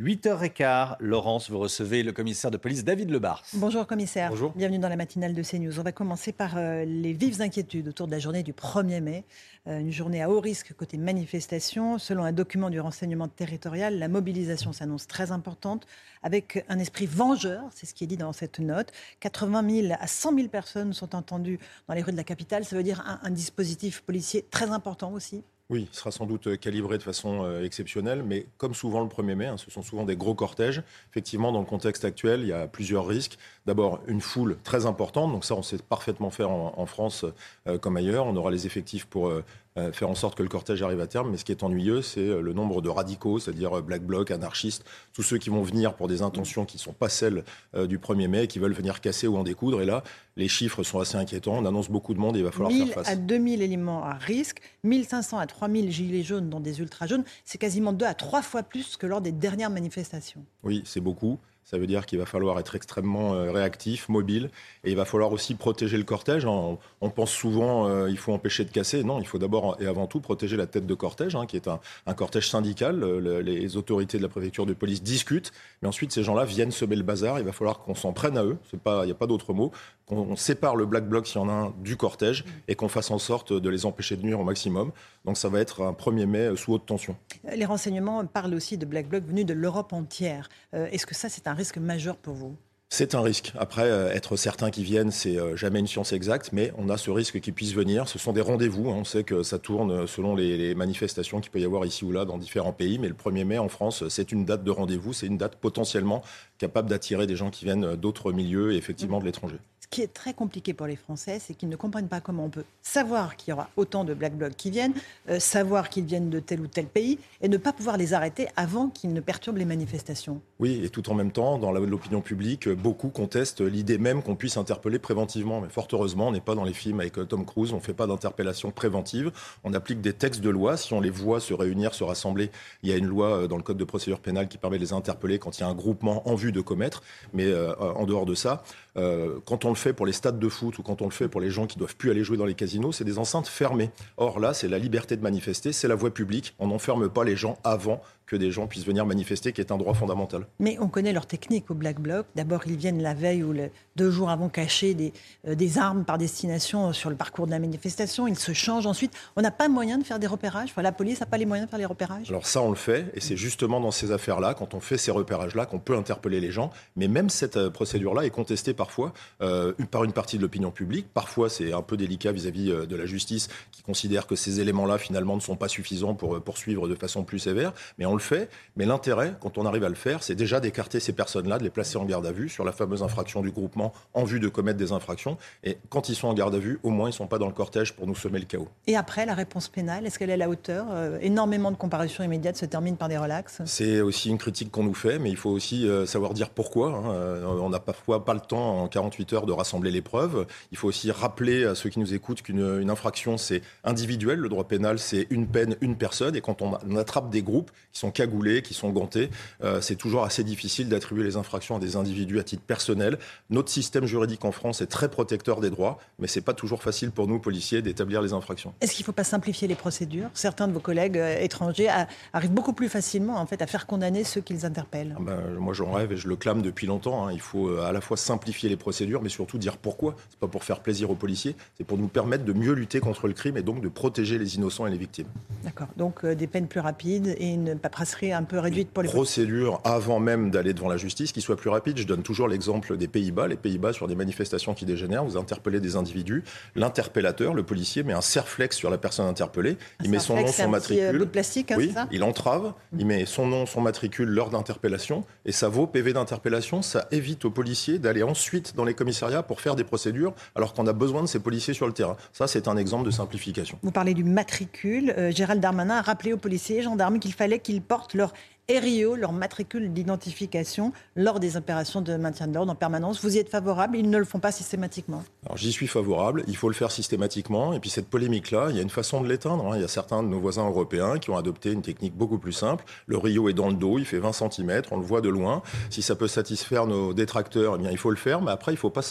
8h15, Laurence, vous recevez le commissaire de police David Lebars. Bonjour commissaire. Bonjour. Bienvenue dans la matinale de CNews. On va commencer par euh, les vives inquiétudes autour de la journée du 1er mai. Euh, une journée à haut risque côté manifestation. Selon un document du renseignement territorial, la mobilisation s'annonce très importante avec un esprit vengeur, c'est ce qui est dit dans cette note. 80 000 à 100 000 personnes sont entendues dans les rues de la capitale. Ça veut dire un, un dispositif policier très important aussi. Oui, il sera sans doute calibré de façon euh, exceptionnelle, mais comme souvent le 1er mai, hein, ce sont souvent des gros cortèges. Effectivement, dans le contexte actuel, il y a plusieurs risques. D'abord, une foule très importante, donc ça, on sait parfaitement faire en, France euh, comme ailleurs. On aura les effectifs pour euh, euh, faire en sorte que le cortège arrive à terme. Mais ce qui est ennuyeux, c'est euh, le nombre de radicaux, c'est-à-dire euh, Black Bloc, anarchistes, tous ceux qui vont venir pour des intentions qui ne sont pas celles euh, du 1er mai, qui veulent venir casser ou en découdre. Et là, les chiffres sont assez inquiétants. On annonce beaucoup de monde et il va falloir 1000 faire face. à 2000 éléments à risque, 1500 à 3000 gilets jaunes dans des ultra jaunes. C'est quasiment deux à trois fois plus que lors des dernières manifestations. Oui, c'est beaucoup. Ça veut dire qu'il va falloir être extrêmement euh, réactif, mobile, et il va falloir aussi protéger le cortège. On, on pense souvent euh, il faut empêcher de casser. Non, il faut d'abord et avant tout protéger la tête de cortège, hein, qui est un, un cortège syndical. Le- les autorités de la préfecture de police discutent, mais ensuite ces gens-là viennent semer le bazar. Il va falloir qu'on s'en prenne à eux. Il n'y a pas d'autre mot. Qu'on on sépare le black bloc s'il y en a un du cortège et qu'on fasse en sorte de les empêcher de nuire au maximum. Donc ça va être un 1er mai euh, sous haute tension. Les renseignements parlent aussi de Black Bloc venus de l'Europe entière. Euh, Est-ce que ça, c'est un risque majeur pour vous C'est un risque. Après, euh, être certain qu'ils viennent, c'est euh, jamais une science exacte, mais on a ce risque qu'ils puissent venir. Ce sont des rendez-vous. hein. On sait que ça tourne euh, selon les, les manifestations qu'il peut y avoir ici ou là dans différents pays. Mais le 1er mai en France, c'est une date de rendez-vous. C'est une date potentiellement capable d'attirer des gens qui viennent d'autres milieux et effectivement de l'étranger. Qui est très compliqué pour les Français, c'est qu'ils ne comprennent pas comment on peut savoir qu'il y aura autant de Black Blocs qui viennent, euh, savoir qu'ils viennent de tel ou tel pays, et ne pas pouvoir les arrêter avant qu'ils ne perturbent les manifestations. Oui, et tout en même temps, dans l'opinion publique, beaucoup contestent l'idée même qu'on puisse interpeller préventivement. Mais fort heureusement, on n'est pas dans les films avec Tom Cruise, on ne fait pas d'interpellation préventive. On applique des textes de loi. Si on les voit se réunir, se rassembler, il y a une loi euh, dans le Code de procédure pénale qui permet de les interpeller quand il y a un groupement en vue de commettre. Mais euh, en dehors de ça, euh, quand on le fait pour les stades de foot ou quand on le fait pour les gens qui doivent plus aller jouer dans les casinos, c'est des enceintes fermées. Or là, c'est la liberté de manifester, c'est la voie publique. On n'enferme pas les gens avant que des gens puissent venir manifester, qui est un droit fondamental. Mais on connaît leur technique au Black Bloc. D'abord, ils viennent la veille ou le- deux jours avant cacher des, euh, des armes par destination sur le parcours de la manifestation. Ils se changent ensuite. On n'a pas moyen de faire des repérages. Enfin, la police n'a pas les moyens de faire les repérages. Alors ça, on le fait, et c'est justement dans ces affaires-là, quand on fait ces repérages-là, qu'on peut interpeller les gens. Mais même cette euh, procédure-là est contestée parfois euh, par une partie de l'opinion publique. Parfois, c'est un peu délicat vis-à-vis de la justice, qui considère que ces éléments-là, finalement, ne sont pas suffisants pour poursuivre de façon plus sévère. Mais on le fait. Mais l'intérêt, quand on arrive à le faire, c'est déjà d'écarter ces personnes-là, de les placer en garde à vue sur la fameuse infraction du groupement en vue de commettre des infractions. Et quand ils sont en garde à vue, au moins, ils ne sont pas dans le cortège pour nous semer le chaos. Et après, la réponse pénale, est-ce qu'elle est à la hauteur Euh, Énormément de comparutions immédiates se terminent par des relax. C'est aussi une critique qu'on nous fait, mais il faut aussi euh, savoir dire pourquoi. hein. Euh, On n'a parfois pas le temps en 48 heures de rassembler les preuves. Il faut aussi rappeler à ceux qui nous écoutent qu'une une infraction, c'est individuel. Le droit pénal, c'est une peine, une personne. Et quand on, on attrape des groupes qui sont cagoulés, qui sont gantés, euh, c'est toujours assez difficile d'attribuer les infractions à des individus à titre personnel. Notre système juridique en France est très protecteur des droits, mais c'est pas toujours facile pour nous, policiers, d'établir les infractions. Est-ce qu'il ne faut pas simplifier les procédures? Certains de vos collègues euh, étrangers arrivent beaucoup plus facilement en fait, à faire condamner ceux qu'ils interpellent. Ah ben, moi, j'en rêve et je le clame depuis longtemps. hein. Il faut euh, à la fois simplifier les procédures, mais surtout dire pourquoi. C'est pas pour faire plaisir aux policiers, c'est pour nous permettre de mieux lutter contre le crime et donc de protéger les innocents et les victimes. D'accord. Donc euh, des peines plus rapides et une paperasserie un peu réduite pour les Procédure avant même d'aller devant la justice qui soit plus rapide. Je donne toujours l'exemple des Pays-Bas. Les Pays-Bas, sur des manifestations qui dégénèrent, vous interpellez des individus. L'interpellateur, le policier, met un serre-flex sur la personne interpellée. Il met son nom, son euh, matricule. de plastique, hein, oui, ça il entrave, il met son nom, son matricule, l'heure d'interpellation, et ça vaut PV d'interpellation. Ça évite aux policiers d'aller ensuite dans les commissariats commissariat pour faire des procédures alors qu'on a besoin de ces policiers sur le terrain. Ça, c'est un exemple de simplification. Vous parlez du matricule. Euh, Gérald Darmanin a rappelé aux policiers et gendarmes qu'il fallait qu'ils portent leur RIO, leur matricule d'identification, lors des opérations de maintien de l'ordre en permanence. Vous y êtes favorable? Ils ne le font pas systématiquement Alors j'y suis favorable, il faut le faire systématiquement. Et puis cette polémique-là, il y a une façon de l'éteindre. Hein. Il y a certains de nos voisins européens qui ont adopté une technique beaucoup plus simple. Le Rio est dans le dos, il fait 20 cm, on le voit de loin. Si ça peut satisfaire nos détracteurs, eh bien il faut le faire. Mais après, il ne faut pas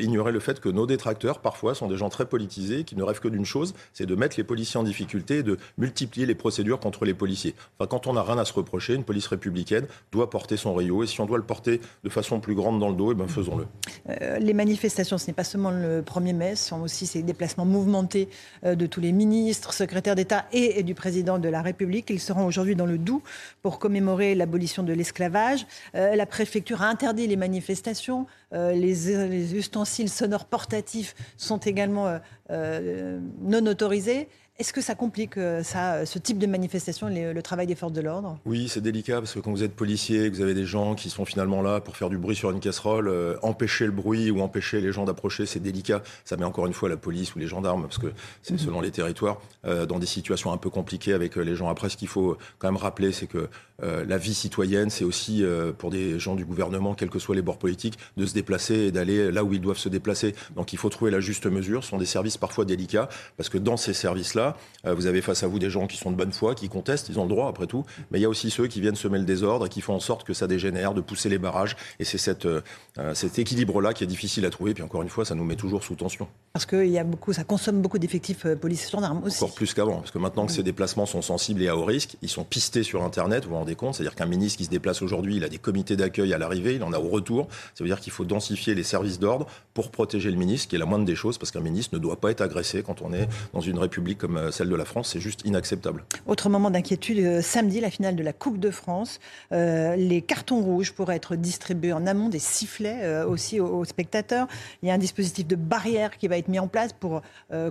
ignorer le fait que nos détracteurs, parfois, sont des gens très politisés qui ne rêvent que d'une chose, c'est de mettre les policiers en difficulté et de multiplier les procédures contre les policiers. Enfin, quand on n'a rien à se reprocher, une police républicaine doit porter son Rio. Et si on doit le porter de façon plus grande dans le dos, eh ben faisons-le. Euh, les manifestations, ce n'est pas seulement le 1er mai, ce sont aussi ces déplacements mouvementés euh, de tous les ministres, secrétaires d'État et, du président de la République. Ils seront aujourd'hui dans le Doubs pour commémorer l'abolition de l'esclavage. Euh, la préfecture a interdit les manifestations. Les, ustensiles sonores portatifs sont également non autorisés. Est-ce que ça complique euh, ça, euh, ce type de manifestation, le travail des forces de l'ordre? Oui, c'est délicat parce que quand vous êtes policier, que vous avez des gens qui sont finalement là pour faire du bruit sur une casserole, euh, empêcher le bruit ou empêcher les gens d'approcher, c'est délicat. Ça met encore une fois la police ou les gendarmes, parce que c'est mhm. selon les territoires, dans des situations un peu compliquées avec les gens. Après, ce qu'il faut quand même rappeler, c'est que la vie citoyenne, c'est aussi pour des gens du gouvernement, quels que soient les bords politiques, de se déplacer et d'aller là où ils doivent se déplacer. Donc il faut trouver la juste mesure. Ce sont des services parfois délicats, parce que dans ces services-là, euh, vous avez face à vous des gens qui sont de bonne foi, qui contestent, ils ont le droit après tout. Mais il y a aussi ceux qui viennent semer le désordre et qui font en sorte que ça dégénère, de pousser les barrages. Et c'est euh, euh, cet équilibre-là qui est difficile à trouver. Puis encore une fois, ça nous met toujours sous tension. Parce que y a beaucoup, ça consomme beaucoup d'effectifs policiers gendarmes aussi. Encore plus qu'avant. Parce que maintenant que ces déplacements sont sensibles et à haut risque, ils sont pistés sur Internet, vous vous rendez compte C'est-à-dire qu'un ministre qui se déplace aujourd'hui, il a des comités d'accueil à l'arrivée, il en a au retour. Ça veut dire qu'il faut densifier les services d'ordre pour protéger le ministre, qui est la moindre des choses, parce qu'un ministre ne doit pas être agressé quand on est dans une république comme celle de la France c'est juste inacceptable. Autre moment d'inquiétude, euh, samedi, la finale de la Coupe de France. Euh, les cartons rouges pourraient être distribués en amont des sifflets euh, aussi aux, spectateurs. Il y a un dispositif de barrière qui va être mis en place pour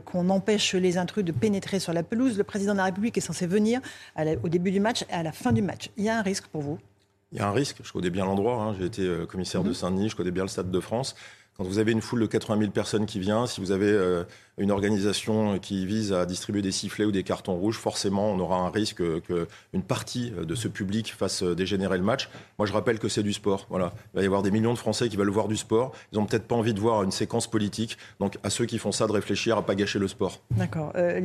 qu'on empêche les intrus de pénétrer sur la pelouse. Le président de la République est censé venir au début du match et à la fin du match. Il y a un risque pour vous? Il y a un risque, je connais bien l'endroit, hein. j'ai été commissaire de mhm. Saint-Denis, je connais bien le Stade de France. Quand vous avez une foule de 80 000 personnes qui vient, si vous avez une organisation qui vise à distribuer des sifflets ou des cartons rouges, forcément, on aura un risque qu'une partie de ce public fasse dégénérer le match. Moi, je rappelle que c'est du sport. Voilà. Il va y avoir des millions de Français qui veulent voir du sport. Ils n'ont peut-être pas envie de voir une séquence politique. Donc, à ceux qui font ça, de réfléchir à pas gâcher le sport. D'accord. Euh,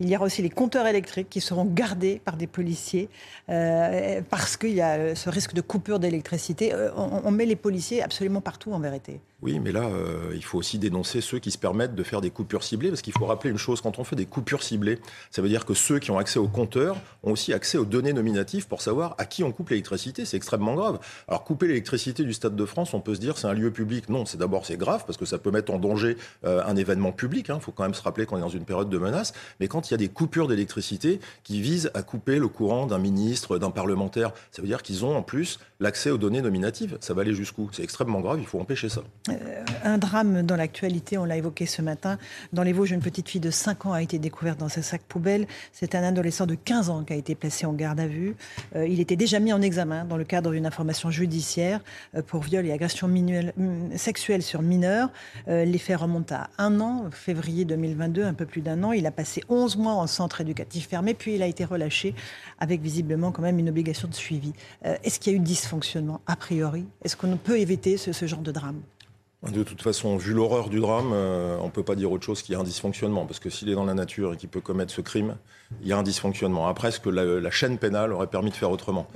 il y aura aussi les compteurs électriques qui seront gardés par des policiers euh, parce qu'il y a ce risque de coupure d'électricité. Euh, on, on, met les policiers absolument partout, en vérité. Oui, mais là, il faut aussi dénoncer ceux qui se permettent de faire des coupures ciblées, parce qu'il faut rappeler une chose, quand on fait des coupures ciblées, ça veut dire que ceux qui ont accès au compteur ont aussi accès aux données nominatives pour savoir à qui on coupe l'électricité. C'est extrêmement grave. Alors couper l'électricité du Stade de France, on peut se dire c'est un lieu public. Non, c'est d'abord c'est grave parce que ça peut mettre en danger euh, un événement public. Il hein. faut quand même se rappeler qu'on est dans une période de menace. Mais quand il y a des coupures d'électricité qui visent à couper le courant d'un ministre, d'un parlementaire, ça veut dire qu'ils ont en plus l'accès aux données nominatives. Ça va aller jusqu'où? C'est extrêmement grave. Il faut empêcher ça. Euh, un drame dans l'actualité, on l'a évoqué ce matin, dans les Vosges une petite fille de 5 ans a été découverte dans un sac poubelle. C'est un adolescent de 15 ans qui a été placé en garde à vue. Euh, il était déjà mis en examen dans le cadre d'une information judiciaire euh, pour viol et agression mm, sexuelle sur mineurs. Euh, les faits remontent à un an, février 2022, un peu plus d'un an. Il a passé 11 mois en centre éducatif fermé, puis il a été relâché avec visiblement quand même une obligation de suivi. Est-ce qu'il y a eu dysfonctionnement a priori? Est-ce qu'on peut éviter ce genre de drame? De toute façon, vu l'horreur du drame, euh, on ne peut pas dire autre chose qu'il y a un dysfonctionnement. Parce que s'il est dans la nature et qu'il peut commettre ce crime, il y a un dysfonctionnement. Après, ce que la, chaîne pénale aurait permis de faire autrement?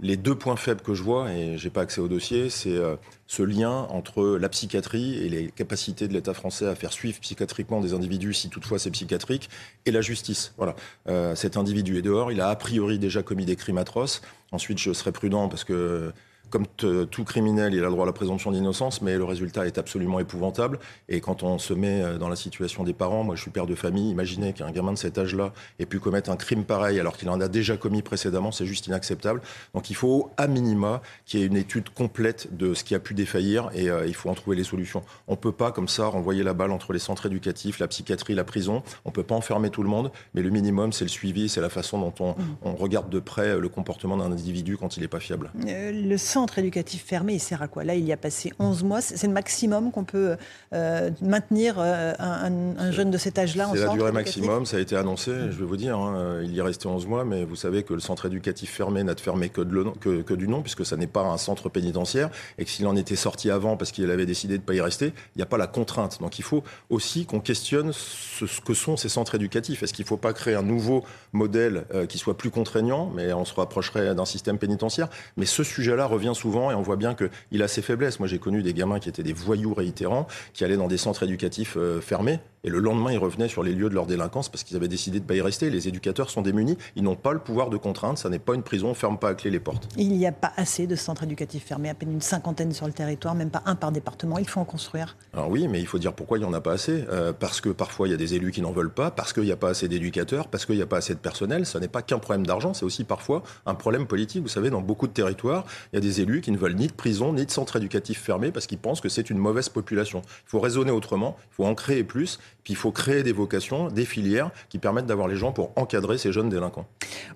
Les deux points faibles que je vois, et je n'ai pas accès au dossier, c'est euh, ce lien entre la psychiatrie et les capacités de l'État français à faire suivre psychiatriquement des individus, si toutefois c'est psychiatrique, et la justice. Voilà. Euh, cet individu est dehors, il a a priori déjà commis des crimes atroces. Ensuite, je serai prudent parce que comme tout criminel, il a le droit à la présomption d'innocence, mais le résultat est absolument épouvantable. Et quand on se met euh, dans la situation des parents, moi je suis père de famille, imaginez qu'un gamin de cet âge-là ait pu commettre un crime pareil alors qu'il en a déjà commis précédemment, c'est juste inacceptable. Donc il faut, à minima, qu'il y ait une étude complète de ce qui a pu défaillir et euh, il faut en trouver les solutions. On ne peut pas, comme ça, renvoyer la balle entre les centres éducatifs, la psychiatrie, la prison. On ne peut pas enfermer tout le monde, mais le minimum, c'est le suivi, c'est la façon dont on, mmh. regarde de près le comportement d'un individu quand il n'est pas fiable. Euh, le centre éducatif fermé, il sert à quoi? Là, il y a passé 11 mois. C'est le maximum qu'on peut euh, maintenir euh, un, jeune de cet âge-là en C'est la durée maximum, ça a été annoncé, je vais vous dire. Hein. il y est resté 11 mois, mais vous savez que le centre éducatif fermé n'a de fermé que, de que, que, du nom, puisque ça n'est pas un centre pénitentiaire, et que s'il en était sorti avant parce qu'il avait décidé de ne pas y rester, il n'y a pas la contrainte. Donc il faut aussi qu'on questionne ce, que sont ces centres éducatifs. Est-ce qu'il ne faut pas créer un nouveau modèle euh, qui soit plus contraignant, mais on se rapprocherait d'un système pénitentiaire? Mais ce sujet-là revient souvent et on voit bien qu'il a ses faiblesses. Moi, j'ai connu des gamins qui étaient des voyous réitérants, qui allaient dans des centres éducatifs euh, fermés et le lendemain, ils revenaient sur les lieux de leur délinquance parce qu'ils avaient décidé de ne pas y rester. Les éducateurs sont démunis. Ils n'ont pas le pouvoir de contrainte. Ça n'est pas une prison. On ne ferme pas à clé les portes. Il n'y a pas assez de centres éducatifs fermés. À peine une cinquantaine sur le territoire, même pas un par département. Il faut en construire. Alors oui, mais il faut dire pourquoi il n'y en a pas assez. Euh, parce que parfois, il y a des élus qui n'en veulent pas. Parce qu'il n'y a pas assez d'éducateurs. Parce qu'il n'y a pas assez de personnel. Ce n'est pas qu'un problème d'argent. C'est aussi parfois un problème politique. Vous savez, dans beaucoup de territoires, il y a des élus qui ne veulent ni de prison, ni de centres éducatifs fermés parce qu'ils pensent que c'est une mauvaise population. Il faut raisonner autrement. Il faut en créer plus. Puis il faut créer des vocations, des filières qui permettent d'avoir les gens pour encadrer ces jeunes délinquants.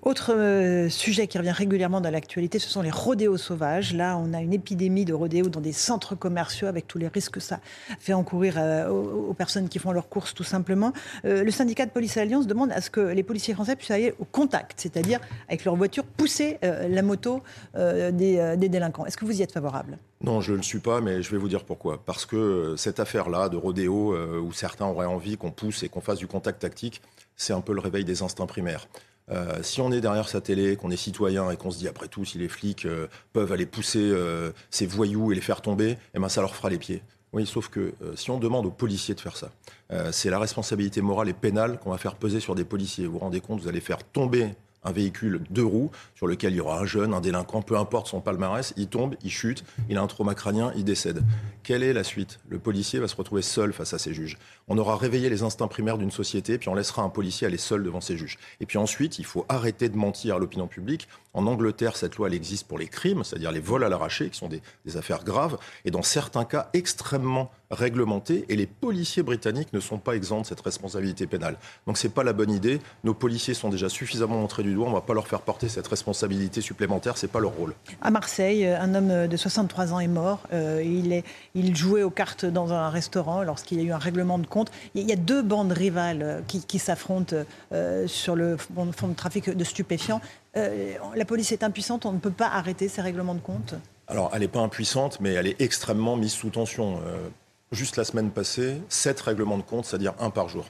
Autre euh, sujet qui revient régulièrement dans l'actualité, ce sont les rodéos sauvages. Là, on a une épidémie de rodéos dans des centres commerciaux avec tous les risques que ça fait encourir euh, aux, personnes qui font leurs courses tout simplement. Euh, le syndicat de police Alliance demande à ce que les policiers français puissent aller au contact, c'est-à-dire avec leur voiture pousser la moto des, des délinquants. Est-ce que vous y êtes favorable? Non, je ne le suis pas, mais je vais vous dire pourquoi. Parce que euh, cette affaire-là de rodéo, euh, où certains auraient envie qu'on pousse et qu'on fasse du contact tactique, c'est un peu le réveil des instincts primaires. Euh, si on est derrière sa télé, qu'on est citoyen et qu'on se dit après tout, si les flics peuvent aller pousser ces voyous et les faire tomber, eh ben, ça leur fera les pieds. Oui, sauf que si on demande aux policiers de faire ça, c'est la responsabilité morale et pénale qu'on va faire peser sur des policiers. Vous vous rendez compte, vous allez faire tomber un véhicule deux roues sur lequel il y aura un jeune, un délinquant, peu importe son palmarès, il tombe, il chute, il a un trauma crânien, il décède. Quelle est la suite? Le policier va se retrouver seul face à ses juges. On aura réveillé les instincts primaires d'une société, puis on laissera un policier aller seul devant ses juges. Et puis ensuite, il faut arrêter de mentir à l'opinion publique. En Angleterre, cette loi, elle existe pour les crimes, c'est-à-dire les vols à l'arraché, qui sont des, des affaires graves, et dans certains cas extrêmement réglementés, et les policiers britanniques ne sont pas exempts de cette responsabilité pénale. Donc c'est pas la bonne idée. Nos policiers sont déjà suffisamment montrés du doigt, on va pas leur faire porter cette responsabilité supplémentaire, c'est pas leur rôle. À Marseille, un homme de 63 ans est mort. Euh, il, est, il jouait aux cartes dans un restaurant lorsqu'il y a eu un règlement de compte. Il y a deux bandes rivales euh, qui, s'affrontent euh, sur le fond de trafic de stupéfiants. la police est impuissante, on ne peut pas arrêter ces règlements de compte? Alors, elle n'est pas impuissante, mais elle est extrêmement mise sous tension. Juste la semaine passée, sept règlements de compte, c'est-à-dire un par jour.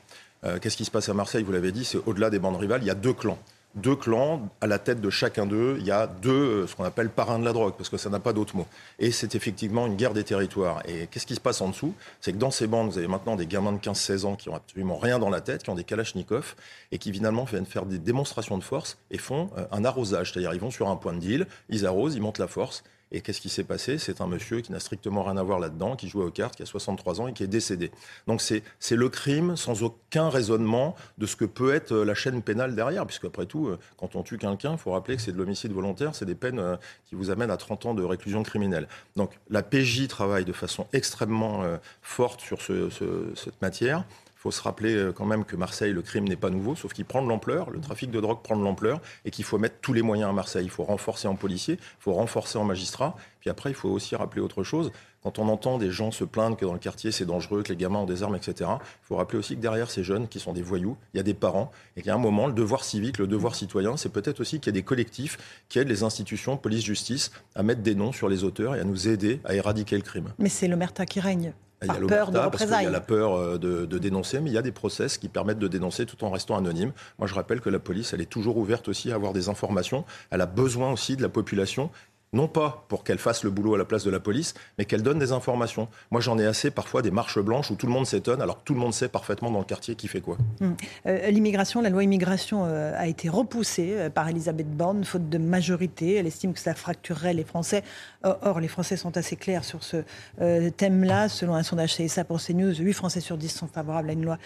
Qu'est-ce qui se passe à Marseille Vous l'avez dit, c'est au-delà des bandes rivales, il y a deux clans deux clans, à la tête de chacun d'eux, il y a deux, euh, ce qu'on appelle parrains de la drogue, parce que ça n'a pas d'autre mot. Et c'est effectivement une guerre des territoires. Et qu'est-ce qui se passe en dessous? C'est que dans ces bandes, vous avez maintenant des gamins de 15-16 ans qui ont absolument rien dans la tête, qui ont des kalachnikovs, et qui finalement viennent faire des démonstrations de force et font euh, un arrosage. C'est-à-dire, ils vont sur un point de deal, ils arrosent, ils montent la force, et qu'est-ce qui s'est passé? C'est un monsieur qui n'a strictement rien à voir là-dedans, qui jouait aux cartes, qui a 63 ans et qui est décédé. Donc c'est le crime sans aucun raisonnement de ce que peut être euh, la chaîne pénale derrière, puisque après tout, euh, quand on tue quelqu'un, il faut rappeler que c'est de l'homicide volontaire, c'est des peines euh, qui vous amènent à 30 ans de réclusion criminelle. Donc la PJ travaille de façon extrêmement forte sur cette matière. Il faut se rappeler euh, quand même que Marseille, le crime n'est pas nouveau, sauf qu'il prend de l'ampleur, le trafic de drogue prend de l'ampleur, et qu'il faut mettre tous les moyens à Marseille. Il faut renforcer en policiers, il faut renforcer en magistrats. Puis après, il faut aussi rappeler autre chose. Quand on entend des gens se plaindre que dans le quartier c'est dangereux, que les gamins ont des armes, etc., il faut rappeler aussi que derrière ces jeunes qui sont des voyous, il y a des parents, et a un moment, le devoir civique, le devoir citoyen, c'est peut-être aussi qu'il y a des collectifs qui aident les institutions, police, justice, à mettre des noms sur les auteurs et à nous aider à éradiquer le crime. Mais c'est l'omerta qui règne. Il y a peur de parce qu'il y a la peur euh, de, de, dénoncer, mais il y a des process qui permettent de dénoncer tout en restant anonyme. Moi, je rappelle que la police, elle est toujours ouverte aussi à avoir des informations. Elle a besoin aussi de la population non pas pour qu'elle fasse le boulot à la place de la police, mais qu'elle donne des informations. Moi, j'en ai assez parfois des marches blanches où tout le monde s'étonne, alors que tout le monde sait parfaitement dans le quartier qui fait quoi. Hum. Euh, l'immigration, la loi immigration euh, a été repoussée euh, par Elisabeth Borne, faute de majorité. Elle estime que ça fracturerait les Français. Or, les Français sont assez clairs sur ce thème-là. Selon un sondage CSA pour CNews, 8 Français sur 10 sont favorables à une loi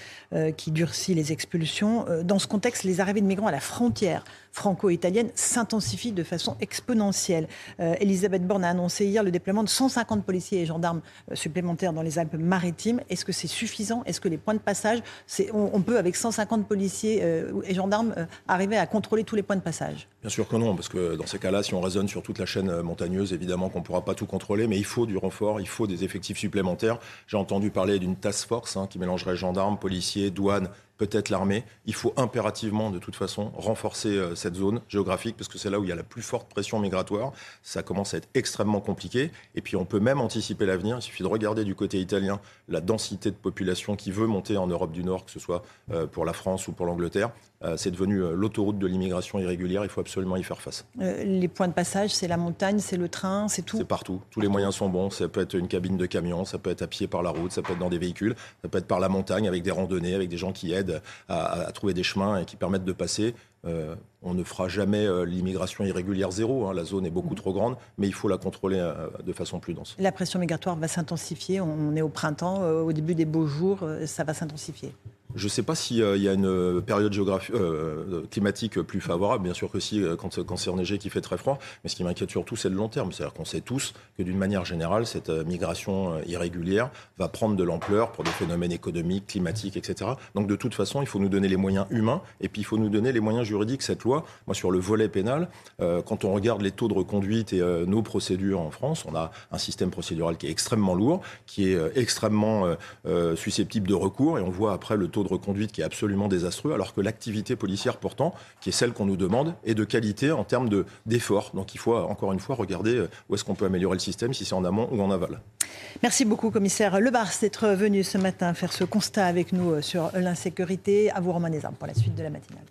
qui durcit les expulsions. dans ce contexte, les arrivées de migrants à la frontière franco-italienne s'intensifie de façon exponentielle. Elisabeth Borne a annoncé hier le déploiement de 150 policiers et gendarmes supplémentaires dans les Alpes-Maritimes. Est-ce que c'est suffisant? Est-ce que les points de passage, on, peut avec 150 policiers et gendarmes arriver à contrôler tous les points de passage? Bien sûr que non, parce que dans ces cas-là, si on raisonne sur toute la chaîne montagneuse, évidemment qu'on ne pourra pas tout contrôler, mais il faut du renfort, il faut des effectifs supplémentaires. J'ai entendu parler d'une task force hein, qui mélangerait gendarmes, policiers, douanes, peut-être l'armée. Il faut impérativement, de toute façon, renforcer euh, cette zone géographique parce que c'est là où il y a la plus forte pression migratoire. Ça commence à être extrêmement compliqué. Et puis, on peut même anticiper l'avenir. Il suffit de regarder du côté italien la densité de population qui veut monter en Europe du Nord, que ce soit euh, pour la France ou pour l'Angleterre. Euh, c'est devenu l'autoroute de l'immigration irrégulière. Il faut absolument y faire face. les points de passage, c'est la montagne, c'est le train, c'est tout C'est partout. Tous les moyens sont bons. Ça peut être une cabine de camion, ça peut être à pied par la route, ça peut être dans des véhicules, ça peut être par la montagne avec des randonnées, avec des gens qui aident à, trouver des chemins et qui permettent de passer. Euh, on ne fera jamais euh, l'immigration irrégulière zéro. Hein. la zone est beaucoup trop grande, mais il faut la contrôler euh, de façon plus dense. La pression migratoire va s'intensifier. On est au printemps, au début des beaux jours, ça va s'intensifier. Je ne sais pas s'il y a une période géographique, climatique plus favorable. Bien sûr que si, quand, quand c'est enneigé, qu'il fait très froid. Mais ce qui m'inquiète surtout, c'est le long terme. C'est-à-dire qu'on sait tous que d'une manière générale, cette migration irrégulière va prendre de l'ampleur pour des phénomènes économiques, climatiques, etc. Donc de toute façon, il faut nous donner les moyens humains et puis il faut nous donner les moyens juridiques. Cette loi, moi sur le volet pénal, quand on regarde les taux de reconduite et nos procédures en France, on a un système procédural qui est extrêmement lourd, qui est extrêmement susceptible de recours et on voit après le taux de reconduite qui est absolument désastreux, alors que l'activité policière, pourtant, qui est celle qu'on nous demande, est de qualité en termes d'efforts. Donc il faut, encore une fois, regarder euh, où est-ce qu'on peut améliorer le système, si c'est en amont ou en aval. Merci beaucoup, commissaire Lebars, d'être venu ce matin faire ce constat avec nous euh, sur l'insécurité. À vous, Romain Desarmes, pour la suite de la matinale.